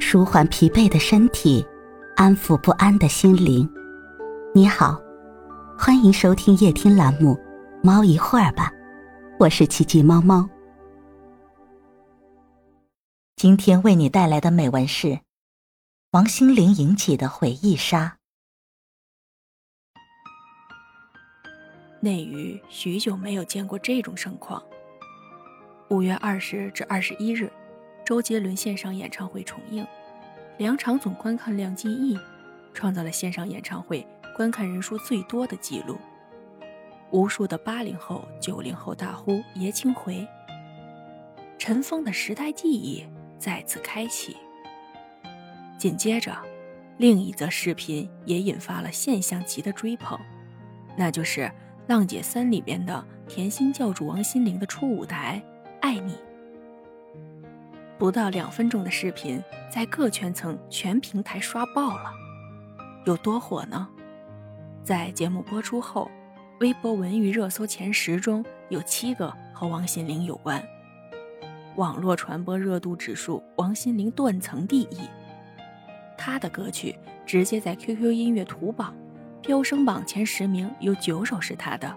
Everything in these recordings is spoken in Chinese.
舒缓疲惫的身体，安抚不安的心灵。你好，欢迎收听夜听栏目《猫一会儿吧》，我是奇迹猫猫。今天为你带来的美文是王心凌引起的回忆杀。内娱许久没有见过这种盛况。五月二十至二十一日，周杰伦线上演唱会重映，两场总观看量近亿，创造了线上演唱会观看人数最多的记录。无数的八零后、九零后大呼“爷青回”，尘封的时代记忆再次开启。紧接着，另一则视频也引发了现象级的追捧，那就是《浪姐三》里边的甜心教主王心凌的初舞台。爱你，不到两分钟的视频在各圈层、全平台刷爆了，有多火呢？在节目播出后，微博文娱热搜前十中有七个和王心凌有关，网络传播热度指数，王心凌断层第一。她的歌曲直接在 QQ 音乐图榜飙升榜前十名有九首是她的，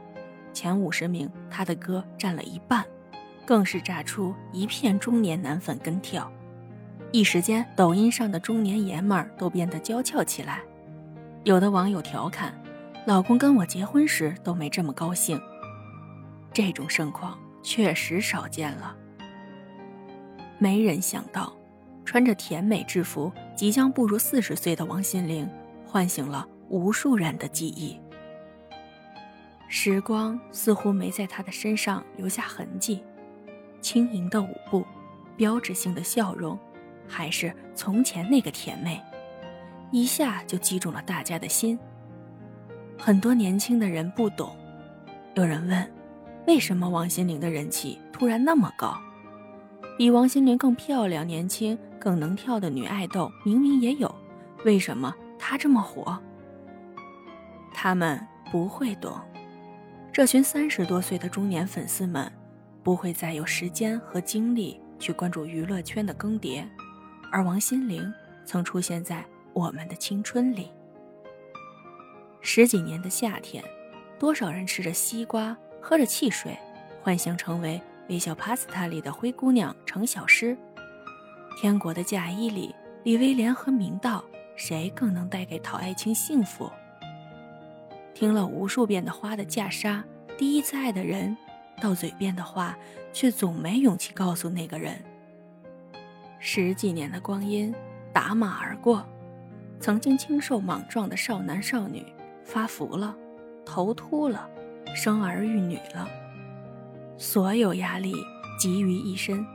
前五十名她的歌占了一半。更是炸出一片中年男粉跟跳，一时间抖音上的中年爷们儿都变得娇俏起来。有的网友调侃：“老公跟我结婚时都没这么高兴。”这种盛况确实少见了。没人想到，穿着甜美制服即将步入四十岁的王心凌，唤醒了无数人的记忆。时光似乎没在她的身上留下痕迹。轻盈的舞步，标志性的笑容，还是从前那个甜妹，一下就击中了大家的心。很多年轻的人不懂，有人问：为什么王心凌的人气突然那么高？比王心凌更漂亮、年轻、更能跳的女爱豆明明也有，为什么她这么火？他们不会懂，这群三十多岁的中年粉丝们。不会再有时间和精力去关注娱乐圈的更迭，而王心凌曾出现在我们的青春里。十几年的夏天，多少人吃着西瓜，喝着汽水，幻想成为《微笑 Pasta》里的灰姑娘程小诗，《天国的嫁衣》里李威廉和明道，谁更能带给陶爱卿幸福？听了无数遍的《花的嫁纱》，第一次爱的人。到嘴边的话，却总没勇气告诉那个人。十几年的光阴打马而过，曾经清瘦莽撞的少男少女发福了，头秃了，生儿育女了，所有压力集于一身，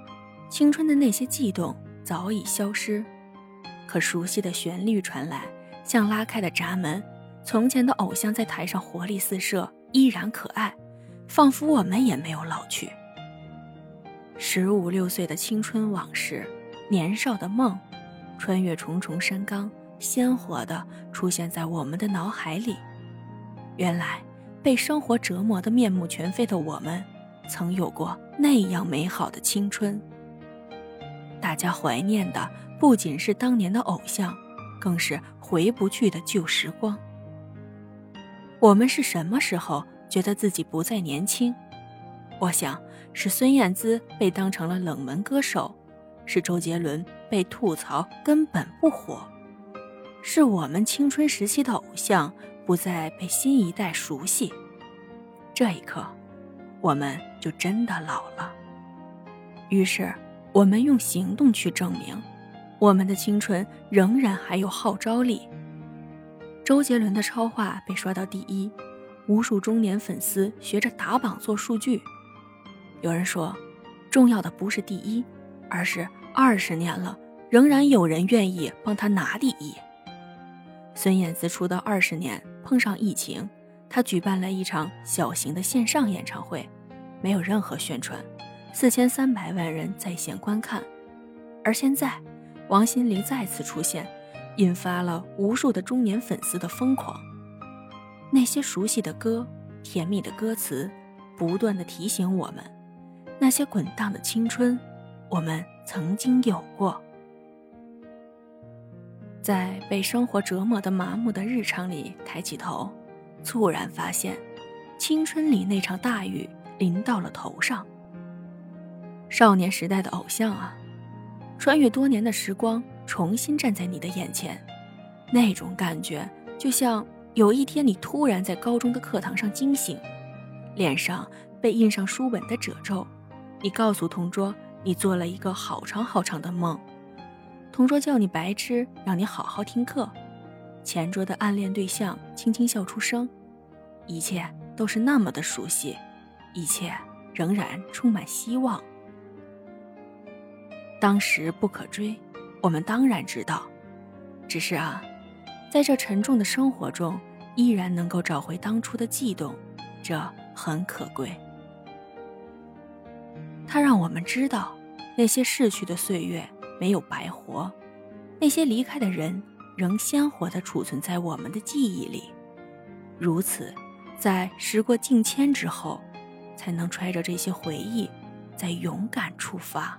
青春的那些悸动早已消失。可熟悉的旋律传来，像拉开的闸门，从前的偶像在台上活力四射，依然可爱。仿佛我们也没有老去。十五六岁的青春往事，年少的梦，穿越重重山岗，鲜活的出现在我们的脑海里。原来，被生活折磨的面目全非的我们，曾有过那样美好的青春。大家怀念的不仅是当年的偶像，更是回不去的旧时光。我们是什么时候？觉得自己不再年轻，我想是孙燕姿被当成了冷门歌手，是周杰伦被吐槽根本不火，是我们青春时期的偶像不再被新一代熟悉。这一刻，我们就真的老了。于是，我们用行动去证明，我们的青春仍然还有号召力。周杰伦的超话被刷到第一。无数中年粉丝学着打榜做数据。有人说，重要的不是第一，而是二十年了，仍然有人愿意帮他拿第一。孙燕姿出道二十年，碰上疫情，她举办了一场小型的线上演唱会，没有任何宣传，四千三百万人在线观看。而现在，王心凌再次出现，引发了无数的中年粉丝的疯狂。那些熟悉的歌，甜蜜的歌词，不断的提醒我们，那些滚烫的青春，我们曾经有过。在被生活折磨的麻木的日常里抬起头，猝然发现，青春里那场大雨淋到了头上。少年时代的偶像啊，穿越多年的时光，重新站在你的眼前，那种感觉就像有一天你突然在高中的课堂上惊醒，脸上被印上书本的褶皱，你告诉同桌你做了一个好长好长的梦。同桌叫你白痴，让你好好听课。前桌的暗恋对象轻轻笑出声，一切都是那么的熟悉，一切仍然充满希望。当时不可追，我们当然知道，只是啊，在这沉重的生活中，依然能够找回当初的悸动，这很可贵。它让我们知道，那些逝去的岁月。没有白活，那些离开的人仍鲜活地储存在我们的记忆里。如此，在时过境迁之后，才能揣着这些回忆，再勇敢出发。